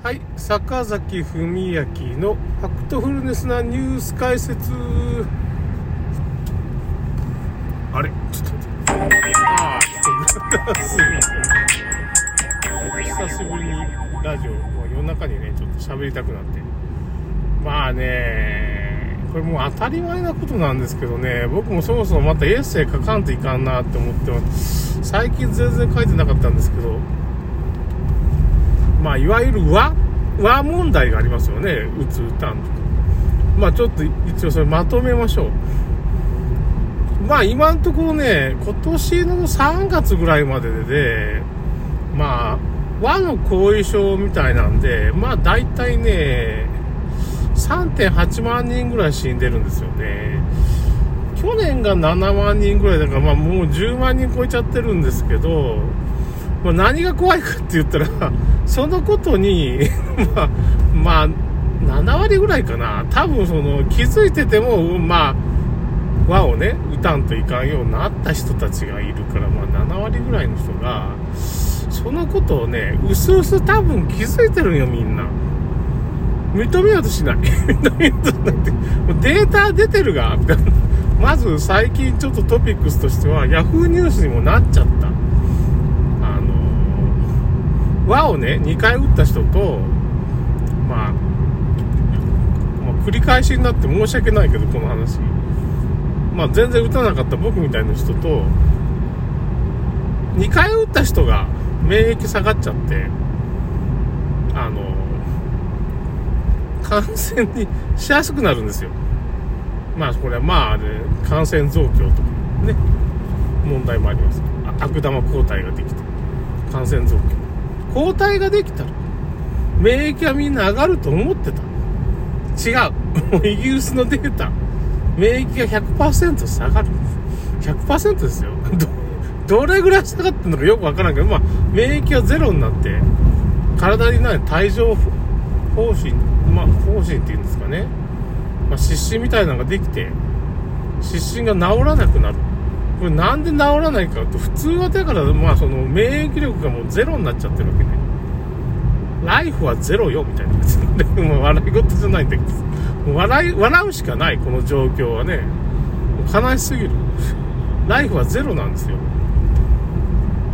はい、坂崎文明のファクトフルネスなニュース解説。あれ？ちょっと待って。ああ、ちょっと、すいません。久しぶりにラジオ、夜中にね、ちょっと喋りたくなって。まあね、これもう当たり前なことなんですけどね、僕もそもそもまたエッセイ書かんといかんなって思ってます。最近全然書いてなかったんですけど、まあ、いわゆる和、和問題がありますよね。うつ、うたんとか。まあ、ちょっと一応それまとめましょう。まあ、今のところね、今年の3月ぐらいまでで、まあ、和の後遺症みたいなんで、まあ、大体ね、3.8万人ぐらい死んでるんですよね。去年が7万人ぐらいだから、まあ、もう10万人超えちゃってるんですけど、まあ、何が怖いかって言ったら、そのことに、まあ、まあ、7割ぐらいかな。多分その、気づいてても、まあ、和をね、歌んといかんようになった人たちがいるから、まあ、7割ぐらいの人が、そのことをね、うすうす多分気づいてるよ、みんな。認めようとしない。認めようとしないって。データ出てるが、まず最近ちょっとトピックスとしては、ヤフーニュースにもなっちゃった。輪をね、2回打った人と、まあ、まあ、繰り返しになって申し訳ないけど、この話。まあ、全然打たなかった僕みたいな人と、2回打った人が免疫下がっちゃって、あの、感染にしやすくなるんですよ。まあ、これはまあ、ね、感染増強とかね、問題もあります。悪玉抗体ができて、感染増強。抗体ができたら、免疫はみんな上がると思ってた。違う。イギリスのデータ。免疫が100%下がる。100%ですよ。ど、どれぐらい下がってるのかよくわからんけど、まあ、免疫はゼロになって、体にない帯状方針、まあ、方針っていうんですかね。まあ、湿疹みたいなのができて、湿疹が治らなくなる。これなんで治らないかと、普通はだから、まあその免疫力がもうゼロになっちゃってるわけね。ライフはゼロよ、みたいな。でも笑い事じゃないんだけど、笑い、笑うしかない、この状況はね。悲しすぎる。ライフはゼロなんですよ。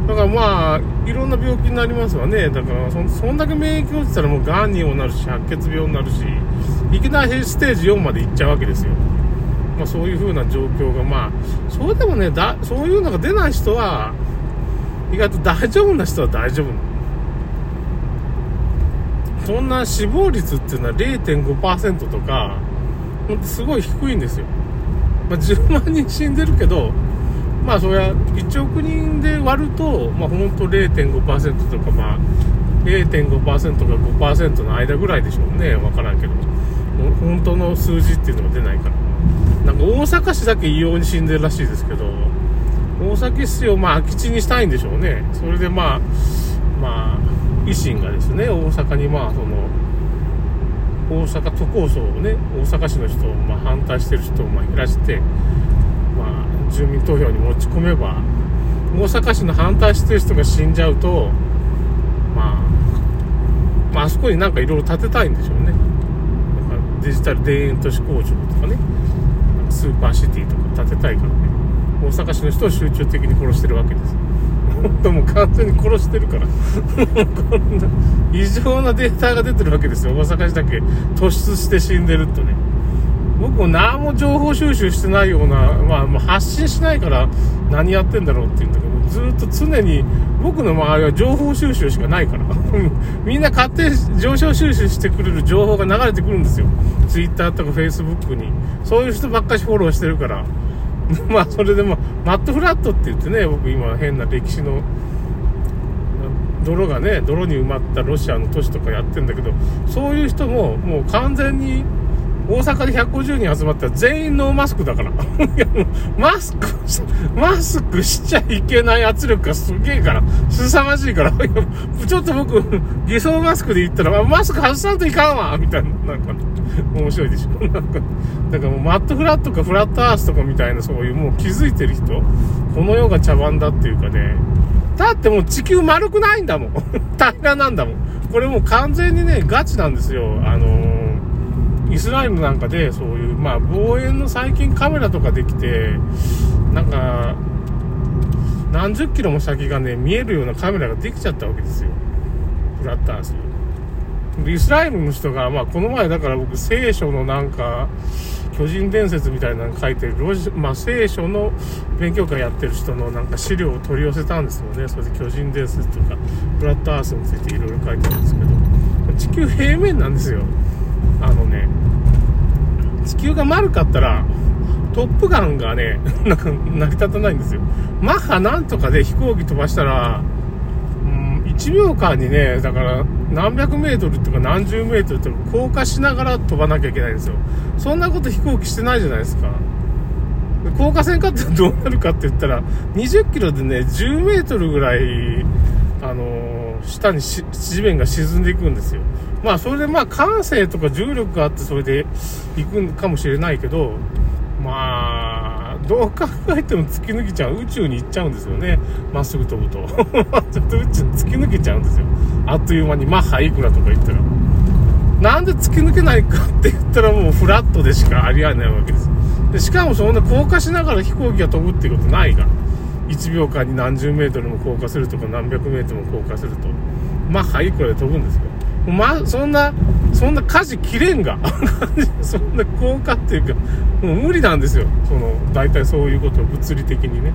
だからまあ、いろんな病気になりますわね。だからそ、そんだけ免疫落ちたらもう癌にもなるし、白血病になるし、いきなりステージ4まで行っちゃうわけですよ。まあ、そういう風な状況が、まあ、それでもね、だ、そういうのが出ない人は、意外と大丈夫な人は大丈夫なそんな死亡率っていうのは0.5%とか、ほんとすごい低いんですよ。まあ、10万人死んでるけど、まあ、そりゃ、1億人で割ると、まあ、ほんと0.5%とか、まあ、0.5%か5%の間ぐらいでしょうね。わからんけど。本当の数字っていうのが出ないから。なんか大阪市だけ異様に死んでるらしいですけど、大阪市をまあ空き地にしたいんでしょうね。それでまあ、まあ、維新がですね、大阪にまあ、その、大阪都構想をね、大阪市の人をまあ反対してる人をまあ減らして、まあ、住民投票に持ち込めば、大阪市の反対してる人が死んじゃうと、まあ、まあ、そこになんかいろいろ建てたいんでしょうね。デジタル田園都市工場とかね。スーパーシティとか建てたいからね。大阪市の人を集中的に殺してるわけです。本当もう完全に殺してるから。こんな異常なデータが出てるわけですよ。大阪市だけ突出して死んでるとね。僕も何も情報収集してないような、まあ、発信しないから何やってんだろうって言うんだけどずっと常に僕の周りは情報収集しかないから。みんな勝手に情報収集してくれる情報が流れてくるんですよ。Twitter とか Facebook に。そういう人ばっかしフォローしてるから。まあそれでもマットフラットって言ってね僕今変な歴史の泥がね泥に埋まったロシアの都市とかやってんだけどそういう人ももう完全に大阪で150人集まったら全員ノーマスクだから。マスク、マスクしちゃいけない圧力がすげえから、凄まじいから、ちょっと僕、偽装マスクで言ったら、マスク外さんといかんわみたいな、なんか、面白いでしょ。なんか、だからもうマットフラットかフラットアースとかみたいな、そういうもう気づいてる人、この世が茶番だっていうかね、だってもう地球丸くないんだもん。平らなんだもん。これもう完全にね、ガチなんですよ。あの、イスラエルなんかで、そういう、まあ、望遠の最近カメラとかできて、なんか、何十キロも先がね、見えるようなカメラができちゃったわけですよ。フラットアース。イスラエルの人が、まあ、この前だから僕、聖書のなんか、巨人伝説みたいなの書いてる、ロジまあ、聖書の勉強会やってる人のなんか資料を取り寄せたんですよね。それで巨人伝説とか、フラットアースについていろいろ書いてるんですけど、地球平面なんですよ。あのね、球が丸かったら、トップガンがね、なんか成り立たないんですよ。マッハなんとかで飛行機飛ばしたら、1秒間にね、だから何百メートルとか何十メートルとか降下しながら飛ばなきゃいけないんですよ。そんなこと飛行機してないじゃないですか。降下線かってどうなるかって言ったら、20キロでね、10メートルぐらい、あのー、下に地面が沈んでいくんですよ。まあ、それでまあ、感性とか重力があって、それで行くかもしれないけど、まあ、どう考えても突き抜けちゃう、宇宙に行っちゃうんですよね。まっすぐ飛ぶと。ちょっと宇宙突き抜けちゃうんですよ。あっという間にマッハいくらとか言ったら。なんで突き抜けないかって言ったらもうフラットでしかありえないわけです。でしかもそんな降下しながら飛行機が飛ぶっていうことないが。1秒間に何十メートルも降下するとか何百メートルも降下すると。マッハいくらで飛ぶんですよ。まあ、そんな、そんな舵切れんが。そんな効果っていうか、もう無理なんですよ。その、大体そういうこと物理的にね。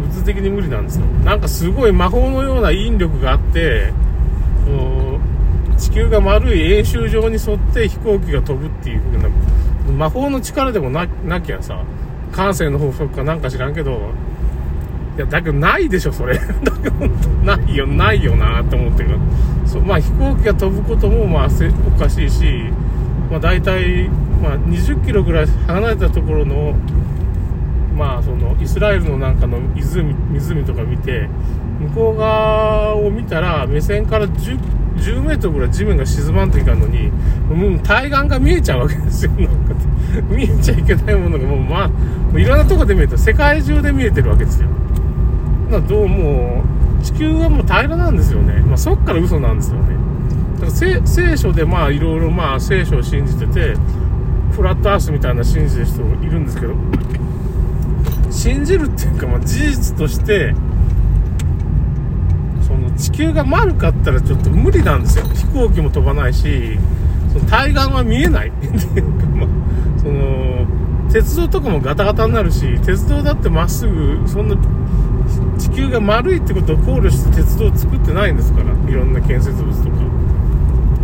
物理的に無理なんですよ。なんかすごい魔法のような引力があって、地球が丸い円周上に沿って飛行機が飛ぶっていう風な、魔法の力でもななきゃさ、感性の法則かなんか知らんけど、いや、だけどないでしょ、それ。だけど、ないよ、ないよなって思ってるそまあ、飛行機が飛ぶことも、まあ、おかしいし、まあ、大体、まあ、20キロぐらい離れたところの、まあ、その、イスラエルのなんかの湖、湖とか見て、向こう側を見たら、目線から10、10メートルぐらい地面が沈まんといかんのに、もう対岸が見えちゃうわけですよ。なんか見えちゃいけないものがもう、まあ、いろんなとこで見えて、世界中で見えてるわけですよ。などうも、地球はもう平らなんですよね。まあ、そっから嘘なんですよね。だから聖書でまあいろいろまあ聖書を信じてて、フラットアースみたいな信じてる人もいるんですけど、信じるっていうか、まあ、事実として、その地球が丸かったらちょっと無理なんですよ。飛行機も飛ばないし、その対岸は見えない っていうか、まあ、その、鉄道とかもガタガタになるし、鉄道だってまっすぐ、そんな地球が丸いってことを考慮して鉄道を作ってないんですからいろんな建設物とか。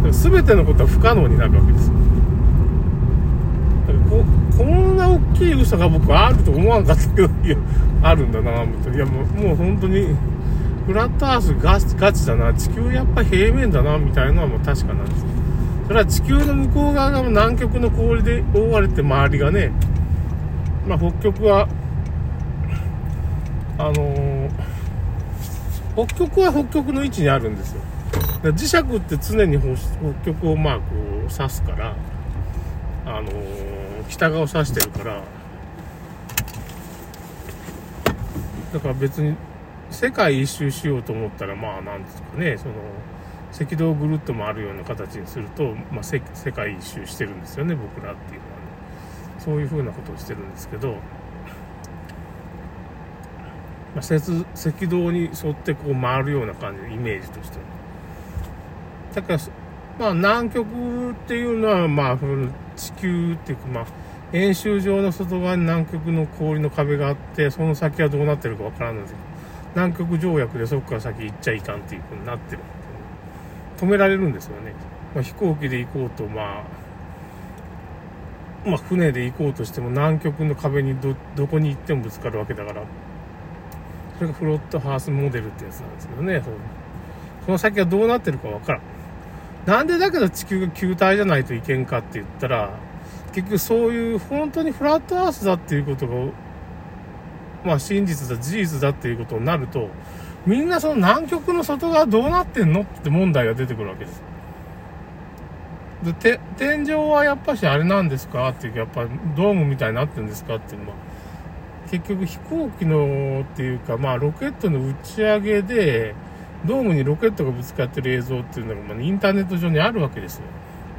か全てのことは不可能になるわけですだからここんな大きい嘘が僕はあると思わなかったけどいやあるんだな思っていやもうもう本当にフラットアースガチガチだな。地球やっぱ平面だなみたいなのはもう確かなんです。それは地球の向こう側が南極の氷で覆われて周りがねまあ北極はあの、北極は北極の位置にあるんですよ。磁石って常に北極をまあこう指すから、あの、北側を指してるから、だから別に世界一周しようと思ったら、まあなんですかね、その、赤道ぐるっと回るような形にすると、まあ、世界一周してるんですよね、僕らっていうのはね。そういう風なことをしてるんですけど、まあ、赤道に沿ってこう回るような感じのイメージとして。だからまあ南極っていうのはまあ地球っていうかまあ円周上の外側に南極の氷の壁があってその先はどうなってるかわからないんですけど南極条約でそこから先行っちゃいかんっていうふうになってる。止められるんですよね、まあ、飛行機で行こうとまあまあ船で行こうとしても南極の壁にどどこに行ってもぶつかるわけだから。それがフロットハースモデルってやつなんですけどね。その先はどうなってるかわからん。なんでだけど地球が球体じゃないといけんかって言ったら、結局そういう本当にフラットアースだっていうことが、まあ真実だ、事実だっていうことになると、みんなその南極の外側どうなってんのって問題が出てくるわけです。で、天井はやっぱしあれなんですかっていうか、やっぱドームみたいになってるんですかっていうのは、結局飛行機のっていうか、まあロケットの打ち上げで、ドームにロケットがぶつかってる映像っていうのが、まあ、インターネット上にあるわけですよ。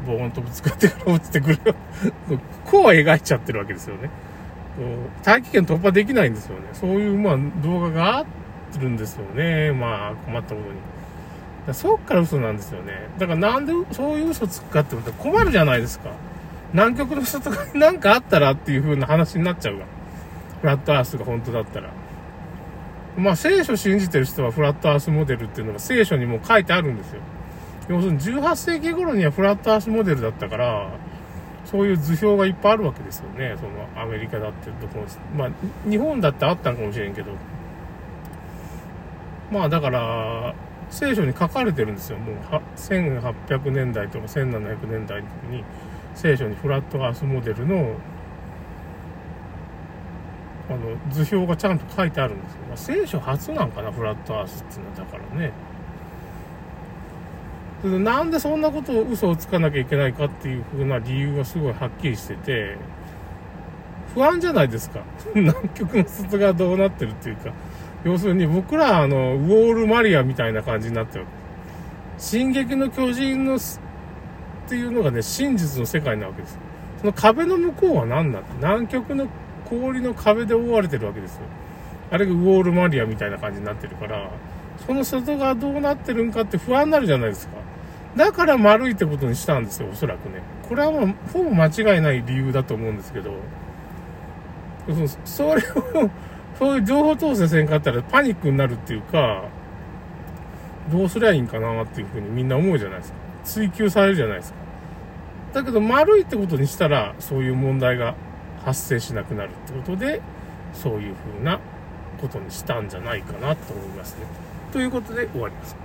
ボーンとぶつかってから落ちてくる。こう描いちゃってるわけですよね。大気圏突破できないんですよね。そういう、まあ、動画があってるんですよね。まあ、困ったことに。だそっから嘘なんですよね。だからなんでそういう嘘つくかってことは困るじゃないですか。南極の人とかに何かあったらっていう風な話になっちゃうが。フラットアースが本当だったら。まあ聖書信じてる人はフラットアースモデルっていうのが聖書にも書いてあるんですよ。要するに18世紀頃にはフラットアースモデルだったから、そういう図表がいっぱいあるわけですよね。そのアメリカだってどこまあ日本だってあったんかもしれんけど。まあだから、聖書に書かれてるんですよ。もう1800年代とか1700年代の時に聖書にフラットアースモデルのあの図表がちゃんと書いてあるんですよ。まあ、聖書初なんかな、フラットアースっていうのはだからね。なんでそんなことを嘘をつかなきゃいけないかっていう風な理由がすごいはっきりしてて、不安じゃないですか。南極の外がどうなってるっていうか、要するに僕らあの、ウォールマリアみたいな感じになってる。進撃の巨人のっていうのがね、真実の世界なわけです。その壁の向こうは何なんだ南極の氷の壁で覆われてるわけですよ。あれがウォールマリアみたいな感じになってるから、その外側どうなってるんかって不安になるじゃないですか。だから丸いってことにしたんですよ、おそらくね。これはもう、ほぼ間違いない理由だと思うんですけど、それを、そういう情報統制せんかったらパニックになるっていうか、どうすりゃいいんかなっていうふうにみんな思うじゃないですか。追求されるじゃないですか。だけど丸いってことにしたら、そういう問題が発生しなくなるってことで、そういうふうなことにしたんじゃないかなと思いますね。ということで終わります。